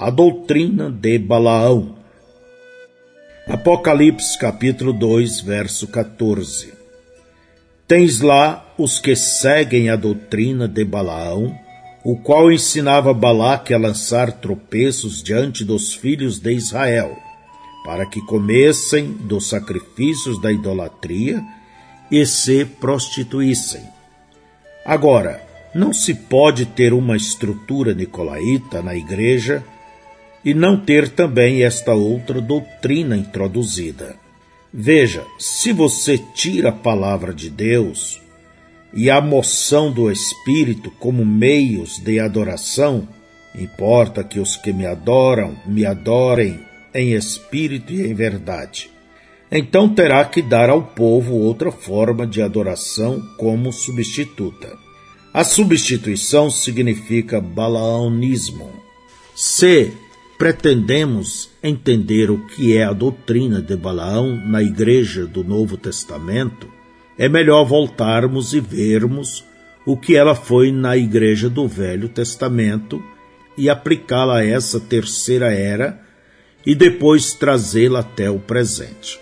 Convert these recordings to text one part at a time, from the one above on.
A doutrina de Balaão. Apocalipse capítulo 2, verso 14. Tens lá os que seguem a doutrina de Balaão, o qual ensinava Balaque a lançar tropeços diante dos filhos de Israel, para que comessem dos sacrifícios da idolatria e se prostituíssem. Agora, não se pode ter uma estrutura nicolaíta na igreja e não ter também esta outra doutrina introduzida. Veja, se você tira a palavra de Deus e a moção do Espírito como meios de adoração, importa que os que me adoram me adorem em espírito e em verdade. Então terá que dar ao povo outra forma de adoração como substituta. A substituição significa balaonismo. Se pretendemos entender o que é a doutrina de Balaão na Igreja do Novo Testamento, é melhor voltarmos e vermos o que ela foi na Igreja do Velho Testamento e aplicá-la a essa terceira era e depois trazê-la até o presente.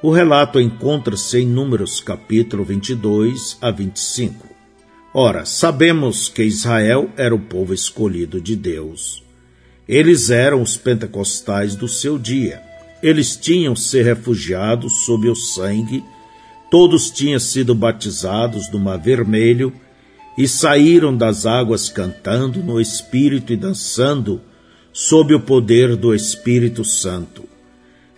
O relato encontra-se em Números capítulo 22 a 25. Ora, sabemos que Israel era o povo escolhido de Deus. Eles eram os pentecostais do seu dia. Eles tinham se refugiado sob o sangue, todos tinham sido batizados no Mar Vermelho e saíram das águas cantando no Espírito e dançando sob o poder do Espírito Santo.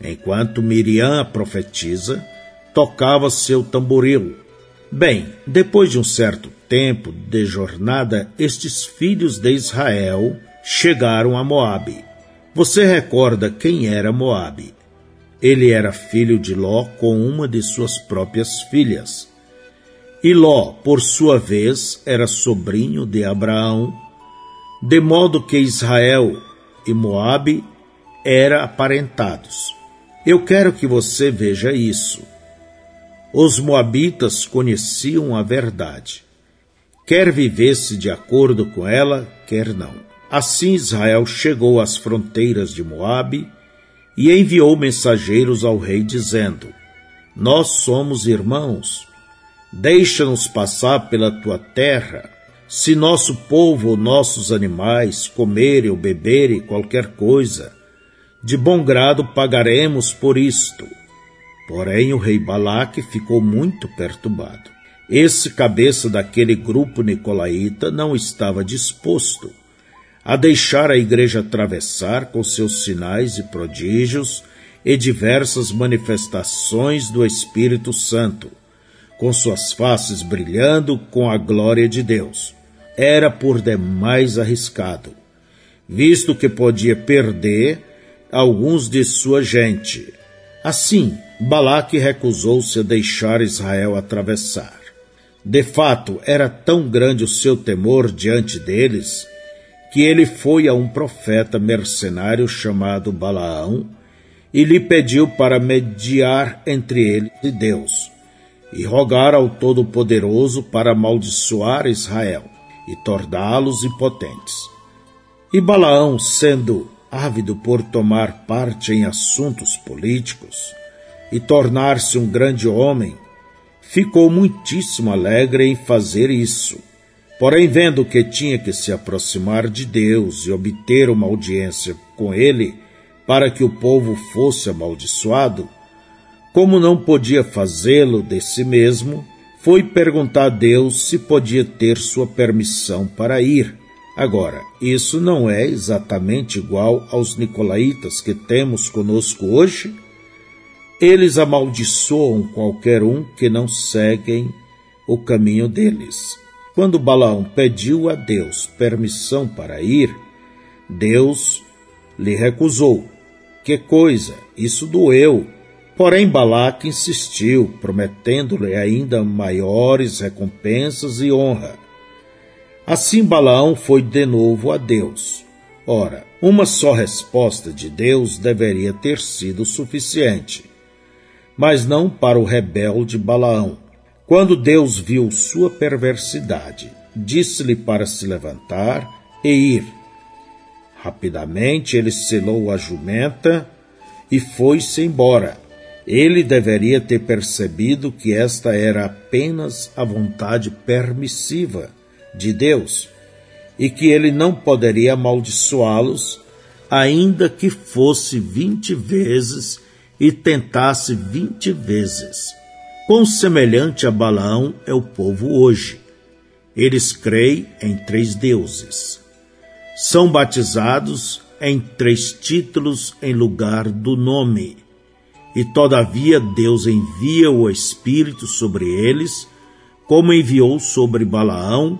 Enquanto Miriam, a profetisa, tocava seu tamboril. Bem, depois de um certo tempo de jornada, estes filhos de Israel chegaram a Moabe. Você recorda quem era Moabe? Ele era filho de Ló com uma de suas próprias filhas. E Ló, por sua vez, era sobrinho de Abraão, de modo que Israel e Moabe eram aparentados. Eu quero que você veja isso. Os moabitas conheciam a verdade quer vivesse de acordo com ela, quer não. Assim Israel chegou às fronteiras de Moabe e enviou mensageiros ao rei dizendo: Nós somos irmãos. Deixa-nos passar pela tua terra. Se nosso povo ou nossos animais comerem ou beberem qualquer coisa, de bom grado pagaremos por isto. Porém, o rei Balaque ficou muito perturbado. Esse cabeça daquele grupo nicolaíta não estava disposto a deixar a igreja atravessar com seus sinais e prodígios e diversas manifestações do Espírito Santo, com suas faces brilhando com a glória de Deus. Era por demais arriscado, visto que podia perder alguns de sua gente. Assim, Balaque recusou-se a deixar Israel atravessar. De fato, era tão grande o seu temor diante deles que ele foi a um profeta mercenário chamado Balaão e lhe pediu para mediar entre ele e Deus e rogar ao Todo-Poderoso para amaldiçoar Israel e torná-los impotentes. E Balaão, sendo ávido por tomar parte em assuntos políticos e tornar-se um grande homem, ficou muitíssimo alegre em fazer isso. Porém, vendo que tinha que se aproximar de Deus e obter uma audiência com ele para que o povo fosse amaldiçoado, como não podia fazê-lo de si mesmo, foi perguntar a Deus se podia ter sua permissão para ir. Agora, isso não é exatamente igual aos nicolaítas que temos conosco hoje? Eles amaldiçoam qualquer um que não seguem o caminho deles. Quando Balaão pediu a Deus permissão para ir, Deus lhe recusou. Que coisa, isso doeu. Porém, Balaque insistiu, prometendo-lhe ainda maiores recompensas e honra. Assim Balaão foi de novo a Deus. Ora, uma só resposta de Deus deveria ter sido suficiente mas não para o rebelde Balaão. Quando Deus viu sua perversidade, disse-lhe para se levantar e ir. Rapidamente ele selou a jumenta e foi-se embora. Ele deveria ter percebido que esta era apenas a vontade permissiva de Deus e que ele não poderia amaldiçoá-los, ainda que fosse vinte vezes e tentasse vinte vezes. Quão semelhante a Balaão é o povo hoje. Eles creem em três deuses. São batizados em três títulos em lugar do nome. E todavia Deus envia o Espírito sobre eles, como enviou sobre Balaão,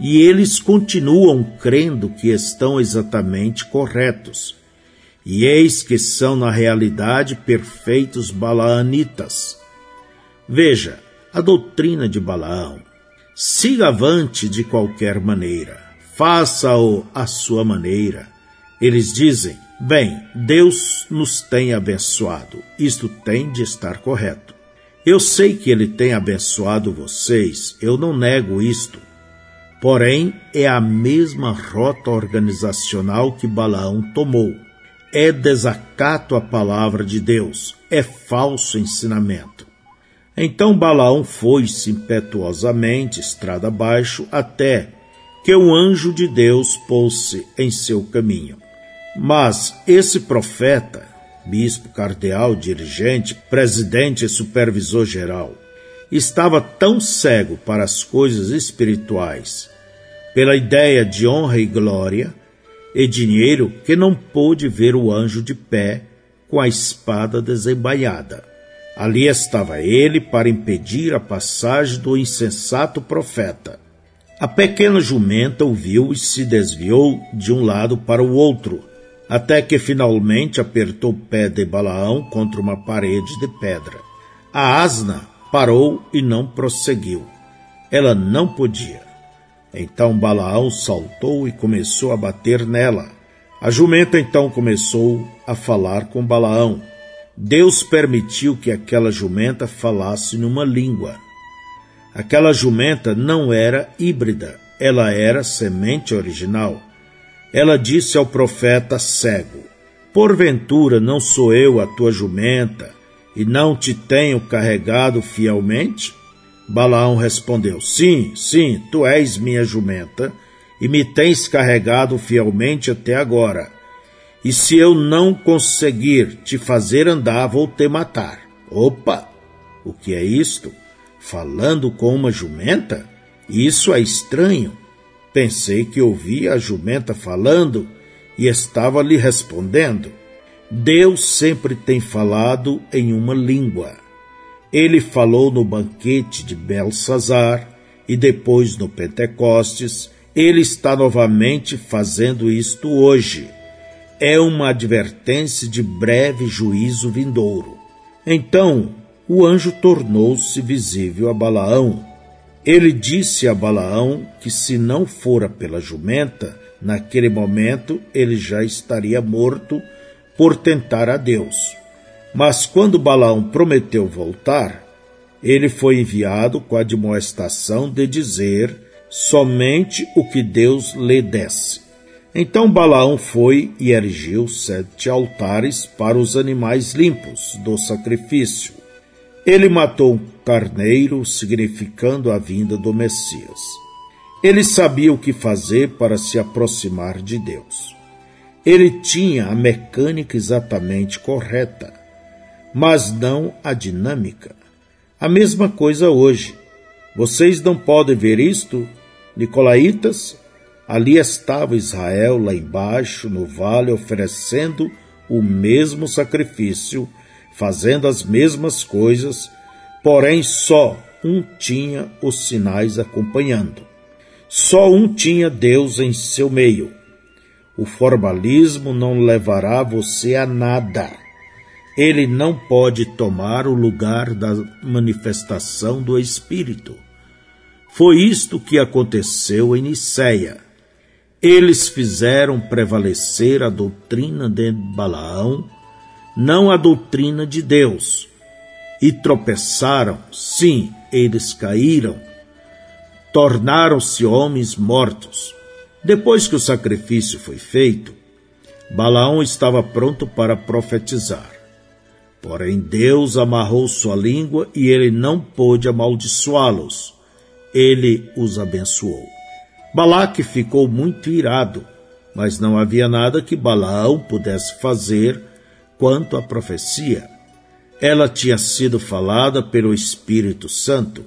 e eles continuam crendo que estão exatamente corretos. E eis que são, na realidade, perfeitos balaanitas. Veja, a doutrina de Balaão. Siga avante de qualquer maneira, faça-o à sua maneira. Eles dizem: Bem, Deus nos tem abençoado, isto tem de estar correto. Eu sei que Ele tem abençoado vocês, eu não nego isto. Porém, é a mesma rota organizacional que Balaão tomou. É desacato à palavra de Deus, é falso ensinamento. Então Balaão foi-se impetuosamente, estrada abaixo, até que o anjo de Deus pôs-se em seu caminho. Mas esse profeta, bispo, cardeal, dirigente, presidente e supervisor geral, estava tão cego para as coisas espirituais, pela ideia de honra e glória e dinheiro, que não pôde ver o anjo de pé com a espada desembainhada. Ali estava ele para impedir a passagem do insensato profeta. A pequena jumenta ouviu e se desviou de um lado para o outro, até que finalmente apertou o pé de Balaão contra uma parede de pedra. A asna parou e não prosseguiu. Ela não podia. Então Balaão saltou e começou a bater nela. A jumenta então começou a falar com Balaão. Deus permitiu que aquela jumenta falasse numa língua. Aquela jumenta não era híbrida, ela era semente original. Ela disse ao profeta cego: Porventura não sou eu a tua jumenta e não te tenho carregado fielmente? Balaão respondeu: Sim, sim, tu és minha jumenta e me tens carregado fielmente até agora. E se eu não conseguir te fazer andar, vou te matar. Opa! O que é isto? Falando com uma jumenta? Isso é estranho. Pensei que ouvia a jumenta falando e estava lhe respondendo. Deus sempre tem falado em uma língua. Ele falou no banquete de Belsazar e depois no Pentecostes. Ele está novamente fazendo isto hoje. É uma advertência de breve juízo vindouro. Então o anjo tornou-se visível a Balaão. Ele disse a Balaão que se não fora pela jumenta, naquele momento ele já estaria morto por tentar a Deus. Mas quando Balaão prometeu voltar, ele foi enviado com a admoestação de dizer somente o que Deus lhe desse. Então Balaão foi e erigiu sete altares para os animais limpos do sacrifício. Ele matou um carneiro, significando a vinda do Messias. Ele sabia o que fazer para se aproximar de Deus. Ele tinha a mecânica exatamente correta, mas não a dinâmica. A mesma coisa hoje. Vocês não podem ver isto, Nicolaitas? Ali estava Israel lá embaixo, no vale, oferecendo o mesmo sacrifício, fazendo as mesmas coisas, porém só um tinha os sinais acompanhando. Só um tinha Deus em seu meio. O formalismo não levará você a nada. Ele não pode tomar o lugar da manifestação do Espírito. Foi isto que aconteceu em Niceia. Eles fizeram prevalecer a doutrina de Balaão, não a doutrina de Deus, e tropeçaram, sim, eles caíram, tornaram-se homens mortos. Depois que o sacrifício foi feito, Balaão estava pronto para profetizar. Porém, Deus amarrou sua língua e ele não pôde amaldiçoá-los. Ele os abençoou. Balaque ficou muito irado, mas não havia nada que Balaão pudesse fazer quanto à profecia. Ela tinha sido falada pelo Espírito Santo.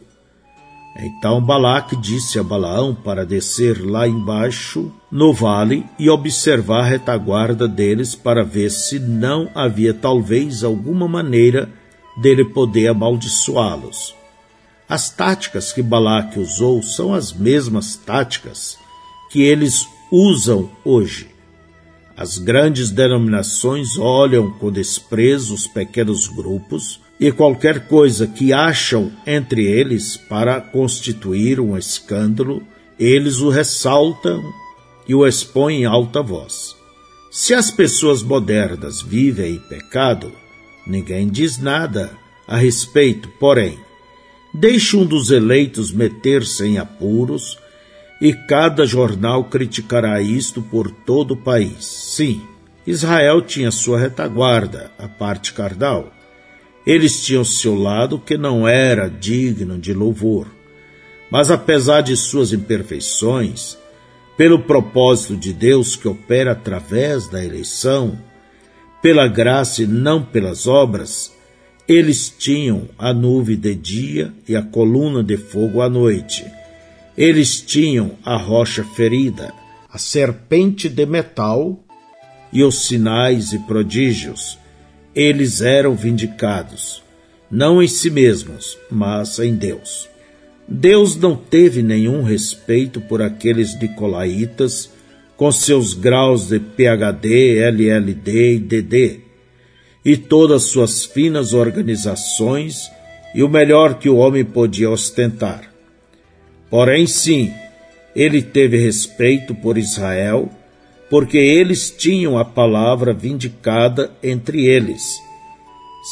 Então Balaque disse a Balaão para descer lá embaixo, no vale, e observar a retaguarda deles para ver se não havia talvez alguma maneira dele poder amaldiçoá-los. As táticas que Balaque usou são as mesmas táticas que eles usam hoje. As grandes denominações olham com desprezo os pequenos grupos e qualquer coisa que acham entre eles para constituir um escândalo, eles o ressaltam e o expõem em alta voz. Se as pessoas modernas vivem em pecado, ninguém diz nada a respeito, porém, deixe um dos eleitos meter-se em apuros e cada jornal criticará isto por todo o país. Sim, Israel tinha sua retaguarda, a parte cardal, eles tinham seu lado que não era digno de louvor. Mas apesar de suas imperfeições, pelo propósito de Deus que opera através da eleição, pela graça e não pelas obras, eles tinham a nuvem de dia e a coluna de fogo à noite. Eles tinham a rocha ferida, a serpente de metal e os sinais e prodígios eles eram vindicados, não em si mesmos, mas em Deus. Deus não teve nenhum respeito por aqueles nicolaítas com seus graus de PhD, LLD e DD, e todas suas finas organizações e o melhor que o homem podia ostentar. Porém, sim, ele teve respeito por Israel porque eles tinham a palavra vindicada entre eles.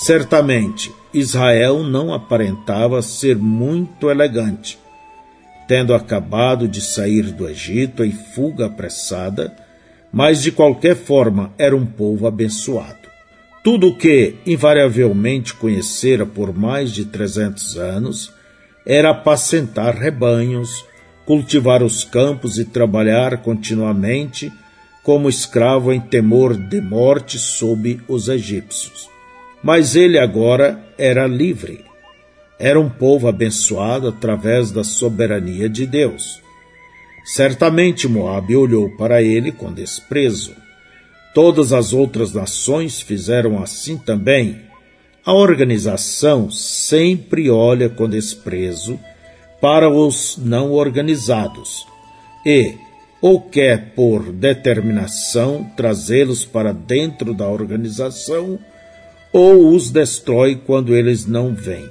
Certamente, Israel não aparentava ser muito elegante, tendo acabado de sair do Egito em fuga apressada, mas de qualquer forma era um povo abençoado. Tudo o que invariavelmente conhecera por mais de trezentos anos era apacentar rebanhos, cultivar os campos e trabalhar continuamente como escravo em temor de morte sob os egípcios. Mas ele agora era livre. Era um povo abençoado através da soberania de Deus. Certamente Moabe olhou para ele com desprezo. Todas as outras nações fizeram assim também. A organização sempre olha com desprezo para os não organizados e, ou quer, por determinação, trazê-los para dentro da organização, ou os destrói quando eles não vêm.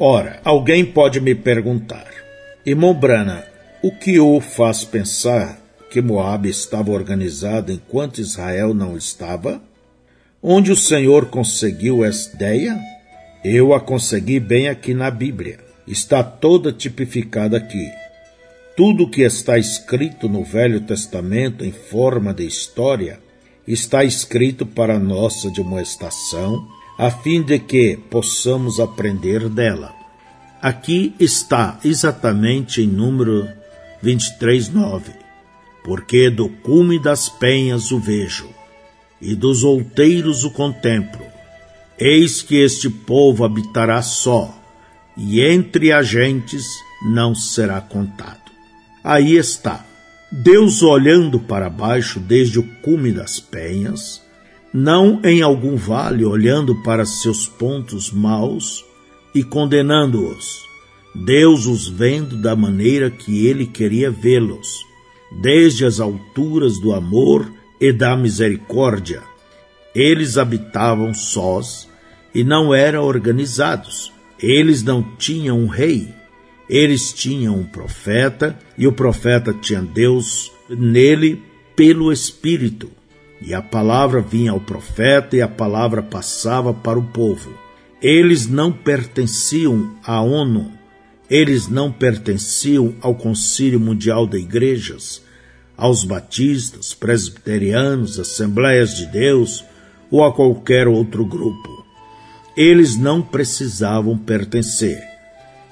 Ora, alguém pode me perguntar, irmão Brana, o que o faz pensar que Moab estava organizado enquanto Israel não estava? Onde o Senhor conseguiu essa ideia? Eu a consegui bem aqui na Bíblia. Está toda tipificada aqui. Tudo o que está escrito no Velho Testamento em forma de história está escrito para nossa demonstração, a fim de que possamos aprender dela. Aqui está exatamente em número 23:9. Porque do cume das penhas o vejo, e dos outeiros o contemplo. Eis que este povo habitará só, e entre as gentes não será contado. Aí está, Deus olhando para baixo desde o cume das penhas, não em algum vale olhando para seus pontos maus e condenando-os. Deus os vendo da maneira que ele queria vê-los, desde as alturas do amor e da misericórdia. Eles habitavam sós e não eram organizados. Eles não tinham um rei, eles tinham um profeta e o profeta tinha Deus nele pelo Espírito. E a palavra vinha ao profeta e a palavra passava para o povo. Eles não pertenciam à ONU, eles não pertenciam ao Concílio Mundial de Igrejas, aos batistas, presbiterianos, assembleias de Deus ou a qualquer outro grupo. Eles não precisavam pertencer.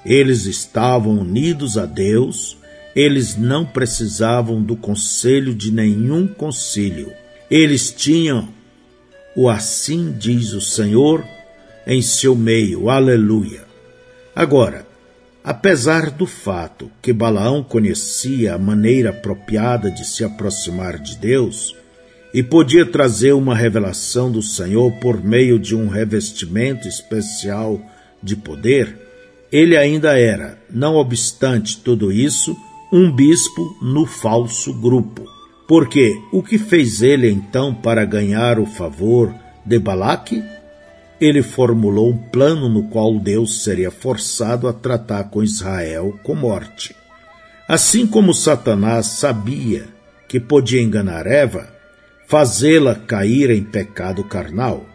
Eles estavam unidos a Deus, eles não precisavam do conselho de nenhum concílio. Eles tinham o assim diz o Senhor em seu meio. Aleluia. Agora, apesar do fato que Balaão conhecia a maneira apropriada de se aproximar de Deus e podia trazer uma revelação do Senhor por meio de um revestimento especial de poder, ele ainda era, não obstante tudo isso, um bispo no falso grupo. Porque o que fez ele então para ganhar o favor de Balaque? Ele formulou um plano no qual Deus seria forçado a tratar com Israel com morte. Assim como Satanás sabia que podia enganar Eva, fazê-la cair em pecado carnal,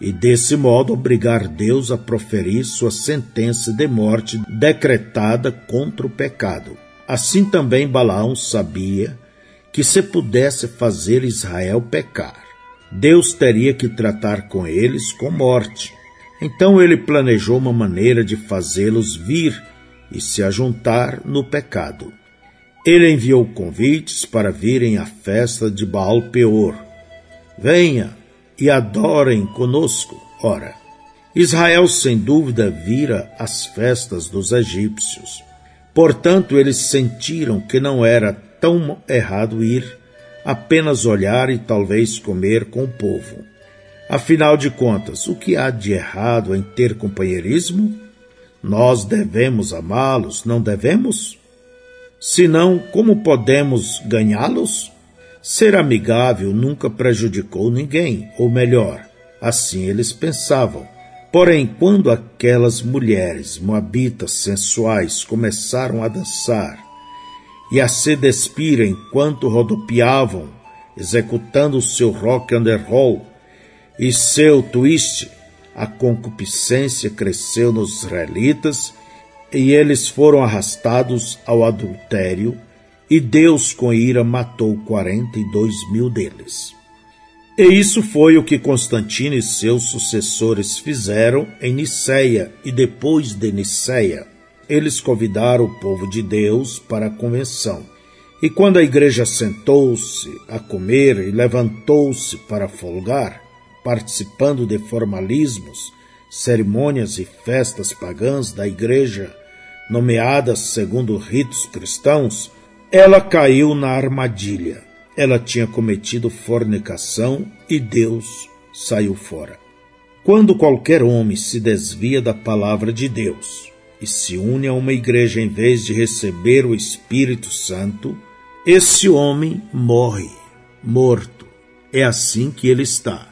e desse modo obrigar Deus a proferir sua sentença de morte decretada contra o pecado. Assim também Balaão sabia que se pudesse fazer Israel pecar, Deus teria que tratar com eles com morte. Então ele planejou uma maneira de fazê-los vir e se ajuntar no pecado. Ele enviou convites para virem à festa de Baal Peor. Venha e adorem conosco. Ora, Israel sem dúvida vira as festas dos egípcios. Portanto, eles sentiram que não era tão errado ir, apenas olhar e talvez comer com o povo. Afinal de contas, o que há de errado em ter companheirismo? Nós devemos amá-los, não devemos? Senão, como podemos ganhá-los? Ser amigável nunca prejudicou ninguém, ou melhor, assim eles pensavam. Porém, quando aquelas mulheres moabitas sensuais começaram a dançar, e a se despir enquanto rodopiavam, executando seu rock and roll e seu twist, a concupiscência cresceu nos israelitas e eles foram arrastados ao adultério, e Deus com ira matou quarenta e dois mil deles. E isso foi o que Constantino e seus sucessores fizeram em Niceia e depois de Niceia eles convidaram o povo de Deus para a convenção. E quando a igreja sentou-se a comer e levantou-se para folgar, participando de formalismos, cerimônias e festas pagãs da igreja, nomeadas segundo ritos cristãos, ela caiu na armadilha. Ela tinha cometido fornicação e Deus saiu fora. Quando qualquer homem se desvia da palavra de Deus, e se une a uma igreja em vez de receber o Espírito Santo, esse homem morre, morto. É assim que ele está.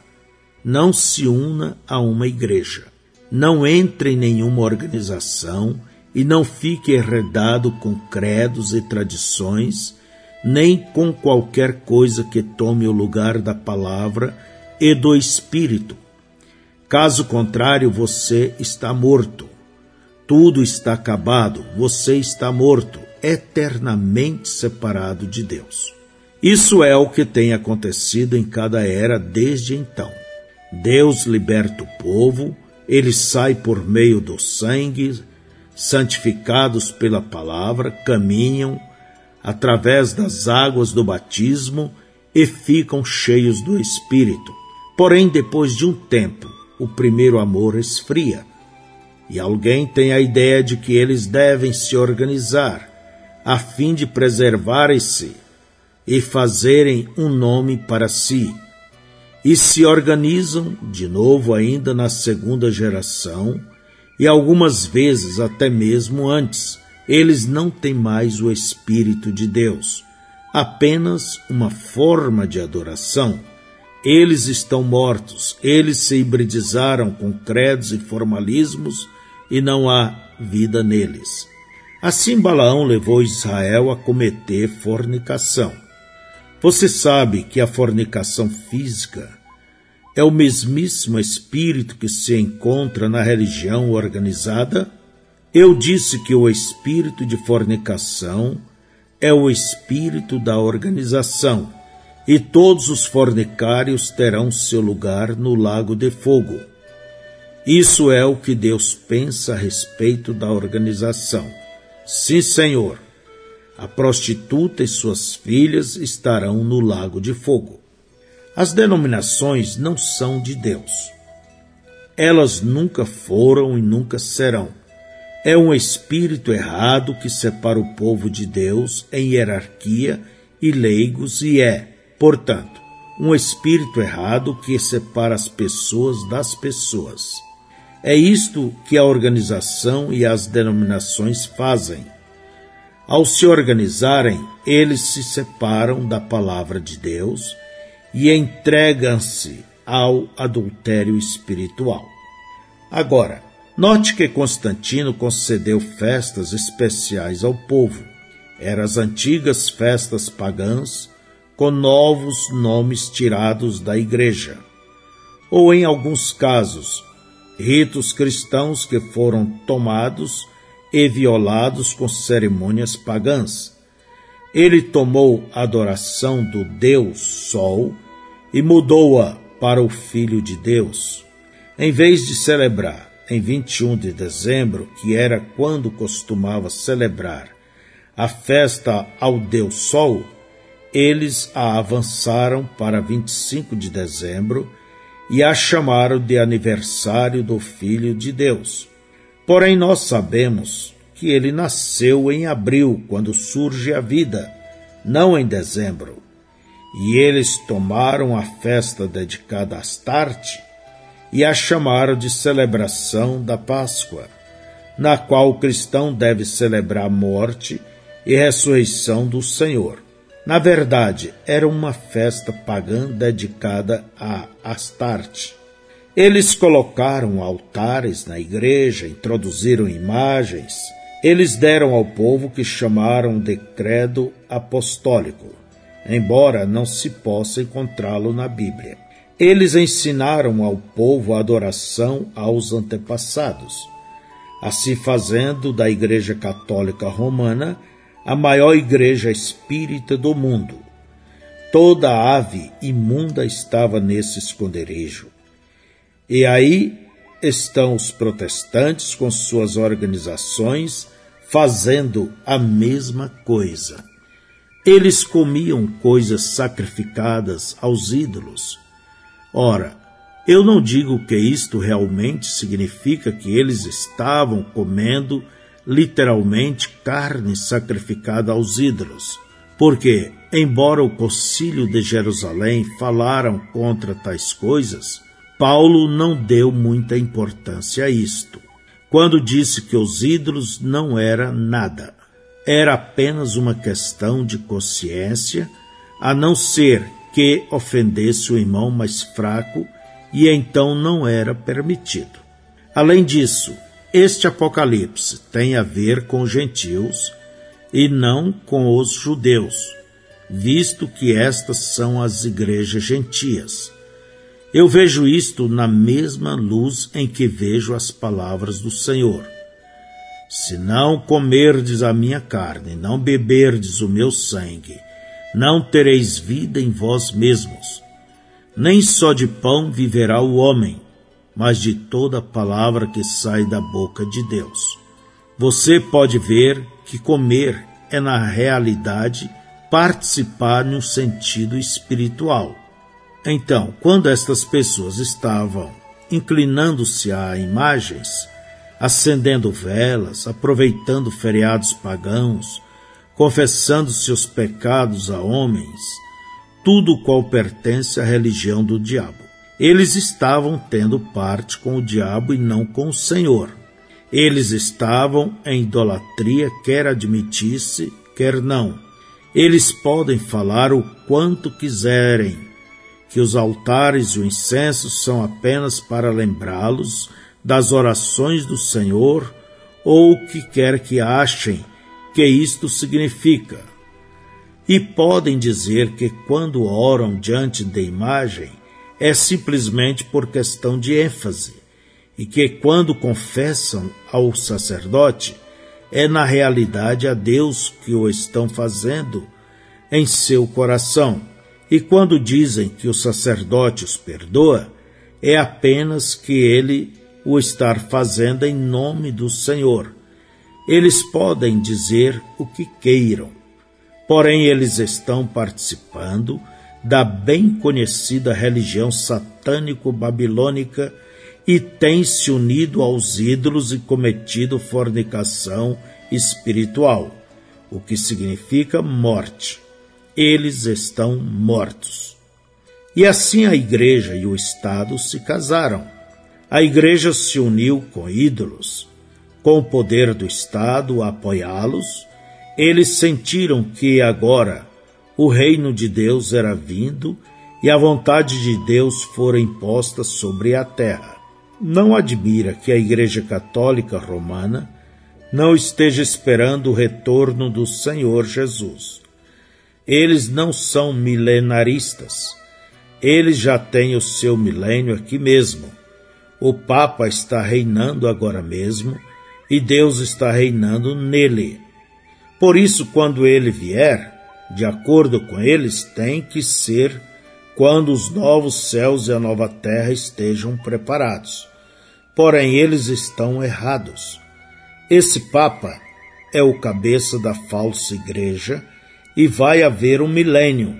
Não se una a uma igreja. Não entre em nenhuma organização e não fique enredado com credos e tradições, nem com qualquer coisa que tome o lugar da palavra e do Espírito. Caso contrário, você está morto tudo está acabado, você está morto, eternamente separado de Deus. Isso é o que tem acontecido em cada era desde então. Deus liberta o povo, ele sai por meio do sangue, santificados pela palavra, caminham através das águas do batismo e ficam cheios do Espírito. Porém, depois de um tempo, o primeiro amor esfria e alguém tem a ideia de que eles devem se organizar a fim de preservarem-se e fazerem um nome para si. E se organizam de novo ainda na segunda geração e algumas vezes até mesmo antes. Eles não têm mais o Espírito de Deus, apenas uma forma de adoração. Eles estão mortos, eles se hibridizaram com credos e formalismos e não há vida neles. Assim Balaão levou Israel a cometer fornicação. Você sabe que a fornicação física é o mesmíssimo espírito que se encontra na religião organizada? Eu disse que o espírito de fornicação é o espírito da organização, e todos os fornicários terão seu lugar no lago de fogo. Isso é o que Deus pensa a respeito da organização. Sim, Senhor, a prostituta e suas filhas estarão no lago de fogo. As denominações não são de Deus. Elas nunca foram e nunca serão é um espírito errado que separa o povo de Deus em hierarquia e leigos e é, portanto, um espírito errado que separa as pessoas das pessoas. É isto que a organização e as denominações fazem. Ao se organizarem, eles se separam da palavra de Deus e entregam-se ao adultério espiritual. Agora, Note que Constantino concedeu festas especiais ao povo. Eram as antigas festas pagãs com novos nomes tirados da igreja. Ou, em alguns casos, ritos cristãos que foram tomados e violados com cerimônias pagãs. Ele tomou a adoração do Deus Sol e mudou-a para o Filho de Deus. Em vez de celebrar em 21 de dezembro, que era quando costumava celebrar a festa ao Deus Sol, eles a avançaram para 25 de dezembro e a chamaram de aniversário do Filho de Deus. Porém, nós sabemos que ele nasceu em abril, quando surge a vida, não em dezembro. E eles tomaram a festa dedicada a Astarte e a chamaram de celebração da Páscoa, na qual o cristão deve celebrar a morte e ressurreição do Senhor. Na verdade, era uma festa pagã dedicada a Astarte. Eles colocaram altares na igreja, introduziram imagens. Eles deram ao povo que chamaram de credo apostólico, embora não se possa encontrá-lo na Bíblia. Eles ensinaram ao povo a adoração aos antepassados, assim fazendo da Igreja Católica Romana a maior igreja espírita do mundo. Toda ave imunda estava nesse esconderijo. E aí estão os protestantes com suas organizações fazendo a mesma coisa. Eles comiam coisas sacrificadas aos ídolos Ora, eu não digo que isto realmente significa que eles estavam comendo literalmente carne sacrificada aos ídolos, porque, embora o concílio de Jerusalém falaram contra tais coisas, Paulo não deu muita importância a isto, quando disse que os ídolos não era nada. Era apenas uma questão de consciência, a não ser que ofendesse o irmão mais fraco e então não era permitido. Além disso, este Apocalipse tem a ver com os gentios e não com os judeus, visto que estas são as igrejas gentias. Eu vejo isto na mesma luz em que vejo as palavras do Senhor. Se não comerdes a minha carne, não beberdes o meu sangue, não tereis vida em vós mesmos. Nem só de pão viverá o homem, mas de toda palavra que sai da boca de Deus. Você pode ver que comer é, na realidade, participar no sentido espiritual. Então, quando estas pessoas estavam inclinando-se a imagens, acendendo velas, aproveitando feriados pagãos, confessando seus pecados a homens, tudo qual pertence à religião do diabo. Eles estavam tendo parte com o diabo e não com o Senhor. Eles estavam em idolatria, quer admitisse, quer não. Eles podem falar o quanto quiserem, que os altares e o incenso são apenas para lembrá-los das orações do Senhor, ou o que quer que achem que isto significa. E podem dizer que quando oram diante da imagem é simplesmente por questão de ênfase, e que quando confessam ao sacerdote é na realidade a Deus que o estão fazendo em seu coração. E quando dizem que o sacerdote os perdoa, é apenas que ele o está fazendo em nome do Senhor. Eles podem dizer o que queiram, porém eles estão participando da bem conhecida religião satânico-babilônica e têm se unido aos ídolos e cometido fornicação espiritual, o que significa morte. Eles estão mortos. E assim a igreja e o Estado se casaram. A igreja se uniu com ídolos. Com o poder do Estado apoiá-los, eles sentiram que agora o reino de Deus era vindo e a vontade de Deus fora imposta sobre a terra. Não admira que a Igreja Católica Romana não esteja esperando o retorno do Senhor Jesus. Eles não são milenaristas. Eles já têm o seu milênio aqui mesmo. O Papa está reinando agora mesmo e Deus está reinando nele. Por isso, quando ele vier, de acordo com eles, tem que ser quando os novos céus e a nova terra estejam preparados. Porém, eles estão errados. Esse Papa é o cabeça da falsa igreja e vai haver um milênio.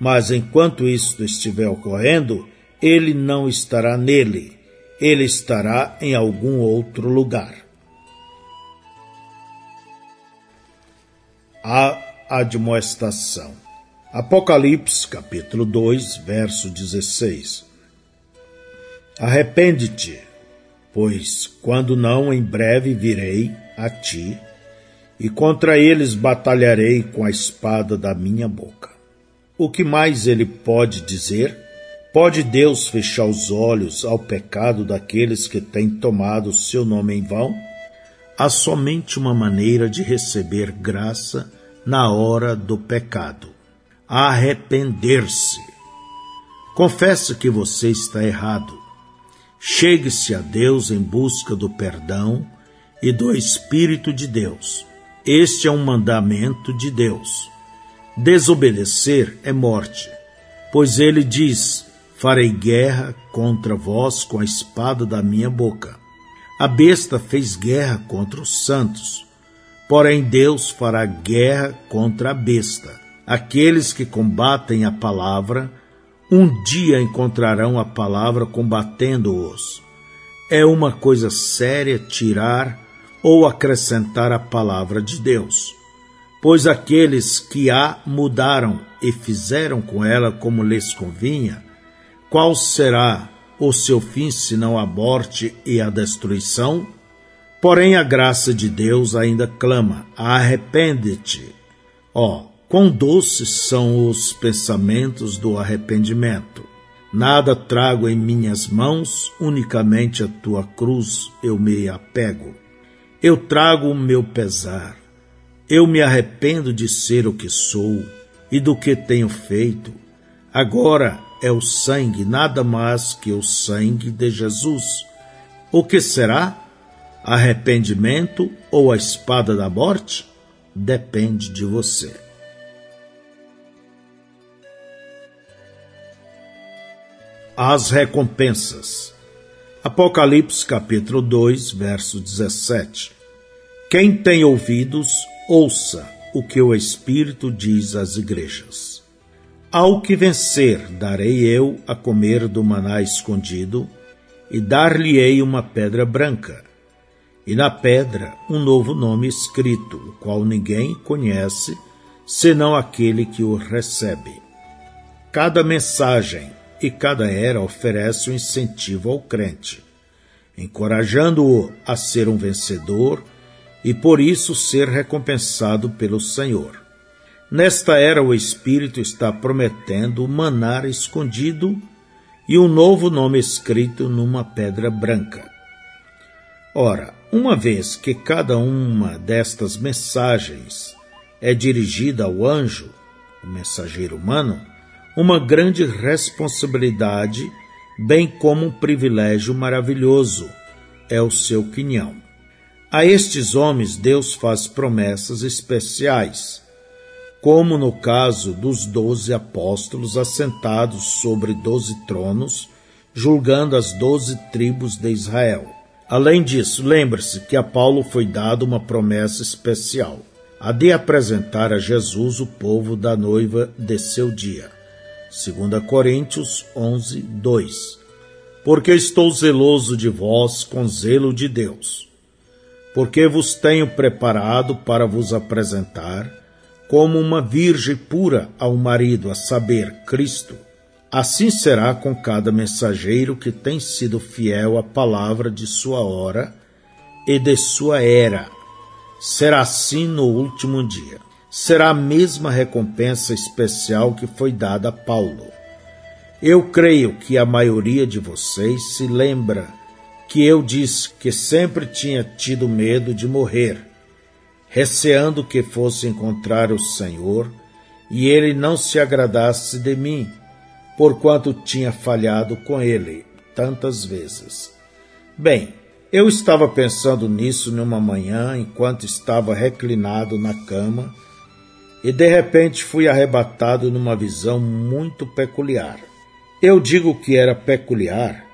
Mas enquanto isso estiver ocorrendo, ele não estará nele, ele estará em algum outro lugar. A admoestação. Apocalipse, capítulo 2, verso 16. Arrepende-te, pois quando não, em breve virei a ti, e contra eles batalharei com a espada da minha boca. O que mais ele pode dizer? Pode Deus fechar os olhos ao pecado daqueles que têm tomado seu nome em vão? Há somente uma maneira de receber graça na hora do pecado. Arrepender-se. Confesse que você está errado. Chegue-se a Deus em busca do perdão e do Espírito de Deus. Este é um mandamento de Deus. Desobedecer é morte, pois ele diz: Farei guerra contra vós com a espada da minha boca. A besta fez guerra contra os santos Porém, Deus fará guerra contra a besta. Aqueles que combatem a palavra, um dia encontrarão a palavra combatendo-os. É uma coisa séria tirar ou acrescentar a palavra de Deus. Pois aqueles que a mudaram e fizeram com ela como lhes convinha, qual será o seu fim senão a morte e a destruição? Porém, a graça de Deus ainda clama: arrepende-te. Ó, oh, quão doces são os pensamentos do arrependimento. Nada trago em minhas mãos, unicamente a tua cruz eu me apego. Eu trago o meu pesar. Eu me arrependo de ser o que sou e do que tenho feito. Agora é o sangue, nada mais que o sangue de Jesus. O que será? Arrependimento ou a espada da morte? Depende de você. As recompensas. Apocalipse capítulo 2, verso 17. Quem tem ouvidos, ouça o que o Espírito diz às igrejas. Ao que vencer, darei eu a comer do maná escondido, e dar-lhe-ei uma pedra branca, e na pedra um novo nome escrito, o qual ninguém conhece senão aquele que o recebe. Cada mensagem e cada era oferece um incentivo ao crente, encorajando-o a ser um vencedor e por isso ser recompensado pelo Senhor. Nesta era, o Espírito está prometendo o manar escondido e um novo nome escrito numa pedra branca. Ora, uma vez que cada uma destas mensagens é dirigida ao anjo, o mensageiro humano, uma grande responsabilidade, bem como um privilégio maravilhoso, é o seu quinhão. A estes homens Deus faz promessas especiais, como no caso dos doze apóstolos assentados sobre doze tronos, julgando as doze tribos de Israel. Além disso, lembre-se que a Paulo foi dada uma promessa especial, a de apresentar a Jesus o povo da noiva de seu dia. 2 Coríntios 11, 2 Porque estou zeloso de vós com zelo de Deus, porque vos tenho preparado para vos apresentar como uma virgem pura ao marido, a saber, Cristo. Assim será com cada mensageiro que tem sido fiel à palavra de sua hora e de sua era. Será assim no último dia será a mesma recompensa especial que foi dada a Paulo. Eu creio que a maioria de vocês se lembra que eu disse que sempre tinha tido medo de morrer, receando que fosse encontrar o Senhor e ele não se agradasse de mim, porquanto tinha falhado com ele tantas vezes. Bem, eu estava pensando nisso numa manhã enquanto estava reclinado na cama e de repente fui arrebatado numa visão muito peculiar. Eu digo que era peculiar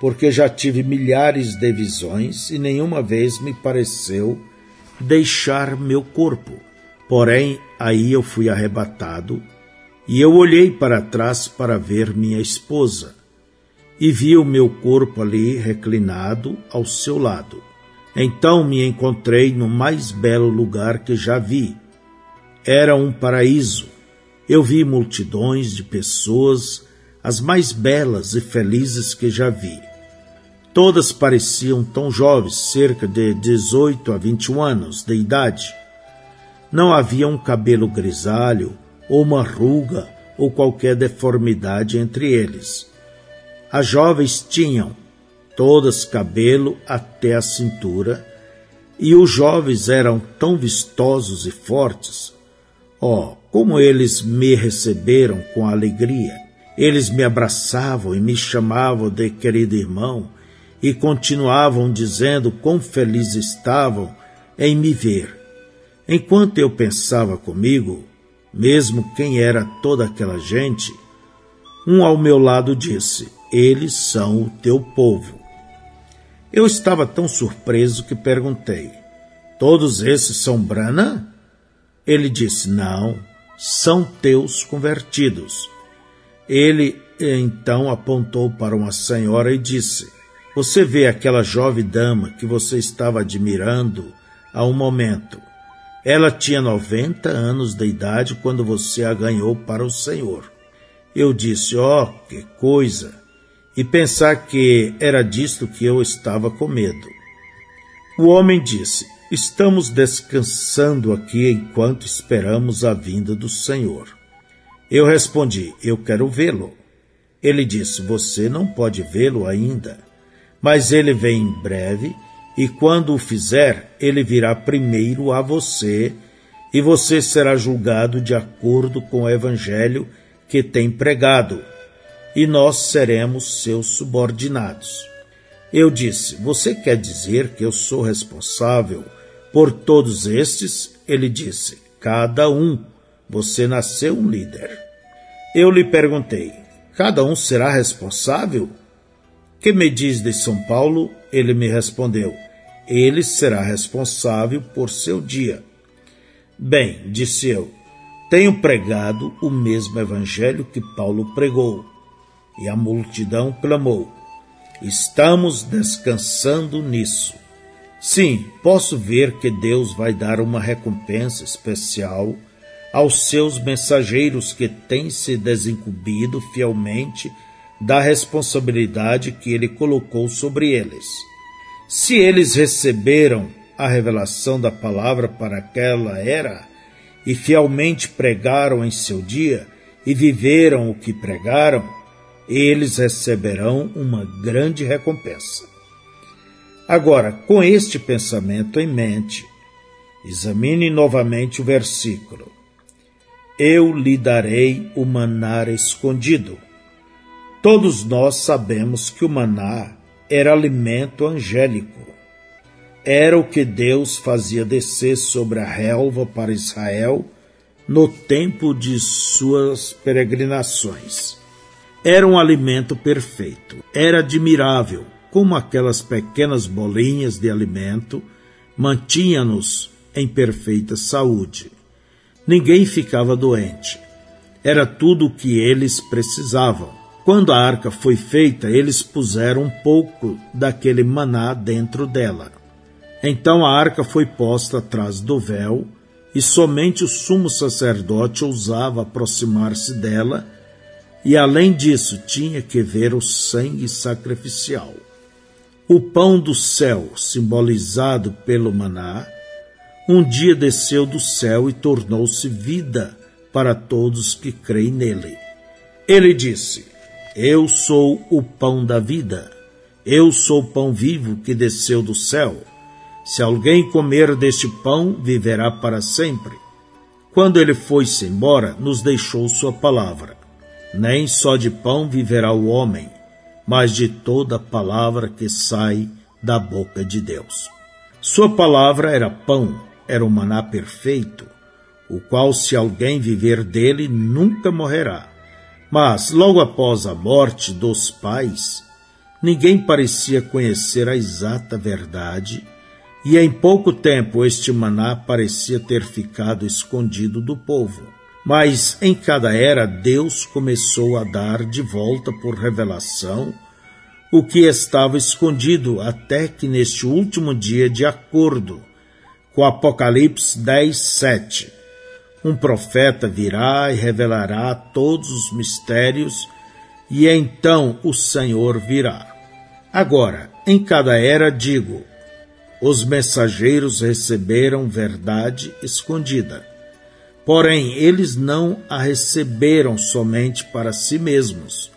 porque já tive milhares de visões e nenhuma vez me pareceu deixar meu corpo. Porém, aí eu fui arrebatado e eu olhei para trás para ver minha esposa e vi o meu corpo ali reclinado ao seu lado. Então me encontrei no mais belo lugar que já vi era um paraíso. Eu vi multidões de pessoas, as mais belas e felizes que já vi. Todas pareciam tão jovens, cerca de 18 a 21 anos de idade. Não havia um cabelo grisalho, ou uma ruga, ou qualquer deformidade entre eles. As jovens tinham todas cabelo até a cintura, e os jovens eram tão vistosos e fortes Oh, como eles me receberam com alegria! Eles me abraçavam e me chamavam de querido irmão e continuavam dizendo quão felizes estavam em me ver. Enquanto eu pensava comigo, mesmo quem era toda aquela gente, um ao meu lado disse: Eles são o teu povo. Eu estava tão surpreso que perguntei: Todos esses são Brana? Ele disse: Não, são teus convertidos. Ele então apontou para uma senhora e disse: Você vê aquela jovem dama que você estava admirando há um momento. Ela tinha 90 anos de idade quando você a ganhou para o Senhor. Eu disse: Oh, que coisa! E pensar que era disto que eu estava com medo. O homem disse: Estamos descansando aqui enquanto esperamos a vinda do Senhor. Eu respondi: Eu quero vê-lo. Ele disse: Você não pode vê-lo ainda, mas ele vem em breve, e quando o fizer, ele virá primeiro a você, e você será julgado de acordo com o evangelho que tem pregado, e nós seremos seus subordinados. Eu disse: Você quer dizer que eu sou responsável por todos estes, ele disse: Cada um, você nasceu um líder. Eu lhe perguntei: Cada um será responsável? Que me diz de São Paulo? Ele me respondeu: Ele será responsável por seu dia. Bem, disse eu, tenho pregado o mesmo evangelho que Paulo pregou. E a multidão clamou: Estamos descansando nisso. Sim, posso ver que Deus vai dar uma recompensa especial aos seus mensageiros que têm se desincumbido fielmente da responsabilidade que ele colocou sobre eles. Se eles receberam a revelação da palavra para aquela era e fielmente pregaram em seu dia e viveram o que pregaram, eles receberão uma grande recompensa. Agora, com este pensamento em mente, examine novamente o versículo. Eu lhe darei o maná escondido. Todos nós sabemos que o maná era alimento angélico. era o que Deus fazia descer sobre a relva para Israel no tempo de suas peregrinações. Era um alimento perfeito. Era admirável como aquelas pequenas bolinhas de alimento mantinham-nos em perfeita saúde. Ninguém ficava doente. Era tudo o que eles precisavam. Quando a arca foi feita, eles puseram um pouco daquele maná dentro dela. Então a arca foi posta atrás do véu, e somente o sumo sacerdote ousava aproximar-se dela, e além disso tinha que ver o sangue sacrificial. O pão do céu, simbolizado pelo maná, um dia desceu do céu e tornou-se vida para todos que creem nele. Ele disse: Eu sou o pão da vida. Eu sou o pão vivo que desceu do céu. Se alguém comer deste pão, viverá para sempre. Quando ele foi-se embora, nos deixou sua palavra. Nem só de pão viverá o homem, mas de toda palavra que sai da boca de Deus. Sua palavra era pão, era o maná perfeito, o qual, se alguém viver dele, nunca morrerá. Mas, logo após a morte dos pais, ninguém parecia conhecer a exata verdade e em pouco tempo este maná parecia ter ficado escondido do povo. Mas em cada era Deus começou a dar de volta por revelação o que estava escondido até que neste último dia, de acordo com Apocalipse 10, 7, um profeta virá e revelará todos os mistérios, e então o Senhor virá. Agora, em cada era digo, os mensageiros receberam verdade escondida. Porém, eles não a receberam somente para si mesmos.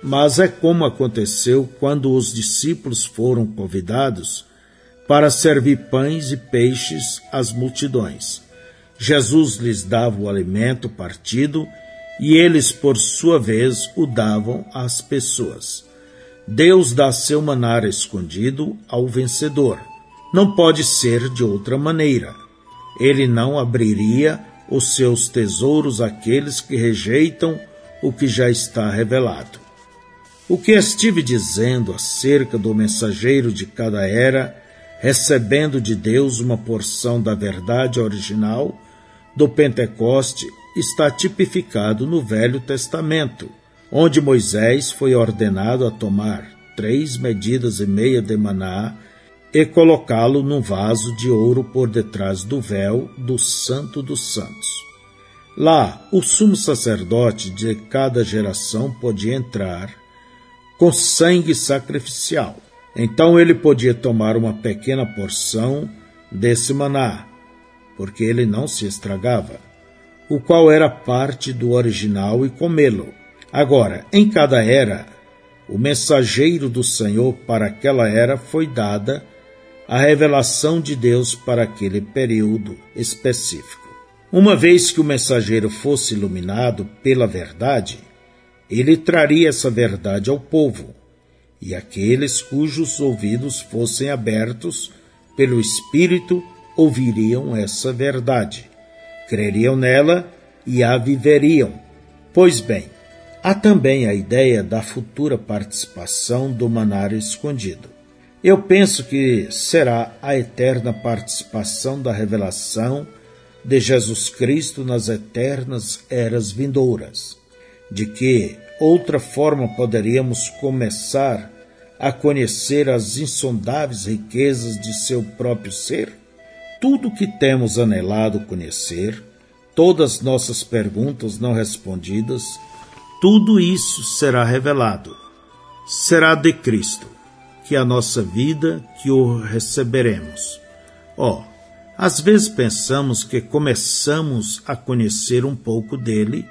Mas é como aconteceu quando os discípulos foram convidados para servir pães e peixes às multidões. Jesus lhes dava o alimento partido e eles, por sua vez, o davam às pessoas. Deus dá seu manar escondido ao vencedor não pode ser de outra maneira. Ele não abriria os seus tesouros àqueles que rejeitam o que já está revelado. O que estive dizendo acerca do mensageiro de cada era, recebendo de Deus uma porção da verdade original do Pentecoste, está tipificado no Velho Testamento, onde Moisés foi ordenado a tomar três medidas e meia de maná e colocá-lo num vaso de ouro por detrás do véu do Santo dos Santos. Lá, o sumo sacerdote de cada geração podia entrar com sangue sacrificial. Então ele podia tomar uma pequena porção desse maná, porque ele não se estragava, o qual era parte do original e comê-lo. Agora, em cada era, o mensageiro do Senhor para aquela era foi dada a revelação de Deus para aquele período específico. Uma vez que o mensageiro fosse iluminado pela verdade, ele traria essa verdade ao povo, e aqueles cujos ouvidos fossem abertos pelo Espírito ouviriam essa verdade, creriam nela e a viveriam. Pois bem, há também a ideia da futura participação do manar escondido. Eu penso que será a eterna participação da revelação de Jesus Cristo nas eternas eras vindouras. De que outra forma poderíamos começar a conhecer as insondáveis riquezas de seu próprio ser? Tudo que temos anelado conhecer, todas nossas perguntas não respondidas, tudo isso será revelado. Será de Cristo que a nossa vida que o receberemos. Ó, oh, às vezes pensamos que começamos a conhecer um pouco dele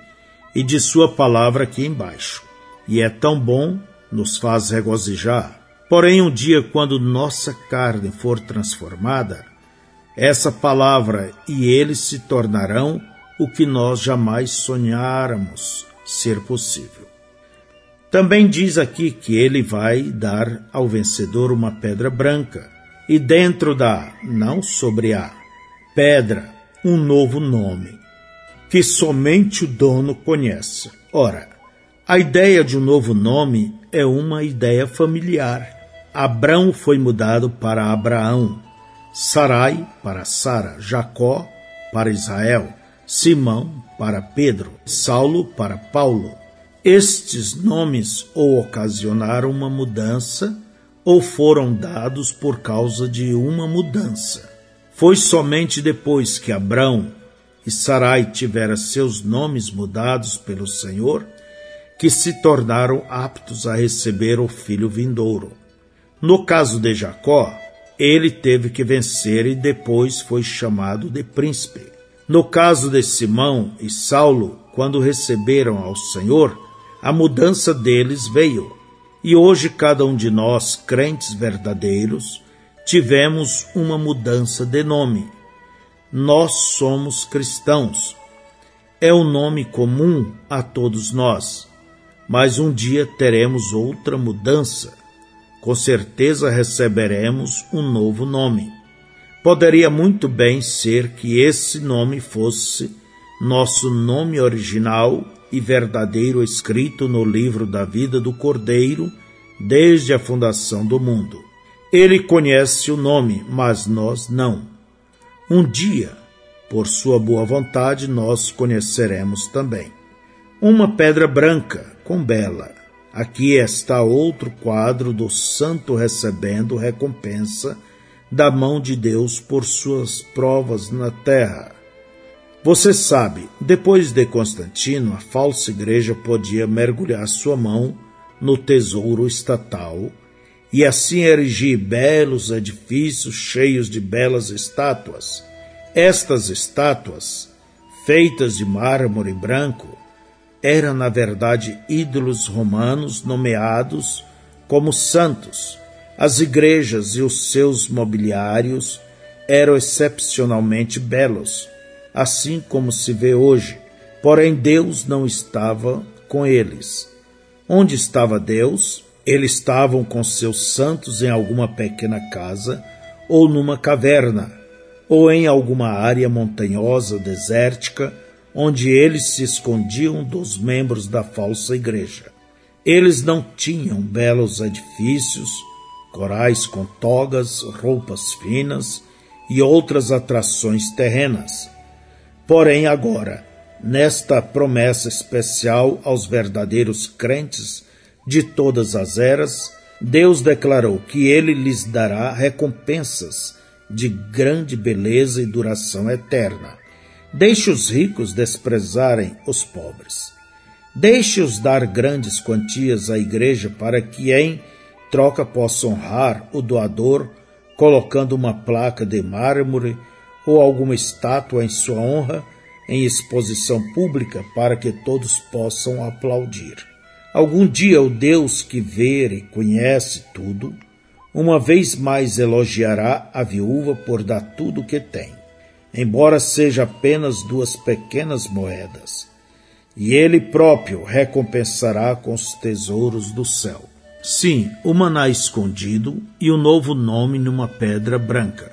e de sua palavra aqui embaixo. E é tão bom, nos faz regozijar. Porém, um dia, quando nossa carne for transformada, essa palavra e ele se tornarão o que nós jamais sonháramos ser possível. Também diz aqui que ele vai dar ao vencedor uma pedra branca, e dentro da, não sobre a, pedra, um novo nome, que somente o dono conhece. Ora, a ideia de um novo nome é uma ideia familiar. Abrão foi mudado para Abraão, Sarai para Sara, Jacó para Israel, Simão para Pedro, Saulo para Paulo. Estes nomes ou ocasionaram uma mudança ou foram dados por causa de uma mudança. Foi somente depois que Abrão e Sarai tiveram seus nomes mudados pelo Senhor que se tornaram aptos a receber o filho vindouro. No caso de Jacó, ele teve que vencer e depois foi chamado de príncipe. No caso de Simão e Saulo, quando receberam ao Senhor, a mudança deles veio e hoje cada um de nós, crentes verdadeiros, tivemos uma mudança de nome. Nós somos cristãos. É um nome comum a todos nós, mas um dia teremos outra mudança. Com certeza receberemos um novo nome. Poderia muito bem ser que esse nome fosse nosso nome original e verdadeiro escrito no livro da vida do Cordeiro desde a fundação do mundo. Ele conhece o nome, mas nós não. Um dia, por sua boa vontade, nós conheceremos também. Uma pedra branca, com bela. Aqui está outro quadro do santo recebendo recompensa da mão de Deus por suas provas na terra. Você sabe, depois de Constantino, a falsa igreja podia mergulhar sua mão no tesouro estatal e assim erigir belos edifícios cheios de belas estátuas. Estas estátuas, feitas de mármore branco, eram na verdade ídolos romanos nomeados como santos. As igrejas e os seus mobiliários eram excepcionalmente belos assim como se vê hoje. Porém, Deus não estava com eles. Onde estava Deus? Eles estavam com seus santos em alguma pequena casa, ou numa caverna, ou em alguma área montanhosa, desértica, onde eles se escondiam dos membros da falsa igreja. Eles não tinham belos edifícios, corais com togas, roupas finas e outras atrações terrenas Porém, agora, nesta promessa especial aos verdadeiros crentes de todas as eras, Deus declarou que ele lhes dará recompensas de grande beleza e duração eterna. Deixe os ricos desprezarem os pobres. Deixe-os dar grandes quantias à igreja para que em troca possa honrar o doador, colocando uma placa de mármore ou alguma estátua em sua honra em exposição pública para que todos possam aplaudir. Algum dia o Deus que vê e conhece tudo, uma vez mais elogiará a viúva por dar tudo o que tem, embora seja apenas duas pequenas moedas, e ele próprio recompensará com os tesouros do céu. Sim, o maná escondido e o novo nome numa pedra branca.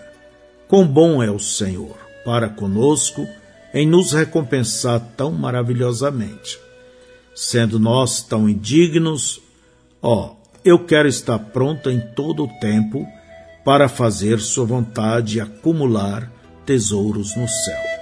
Quão bom é o Senhor para conosco em nos recompensar tão maravilhosamente. Sendo nós tão indignos, ó, eu quero estar pronto em todo o tempo para fazer Sua vontade e acumular tesouros no céu.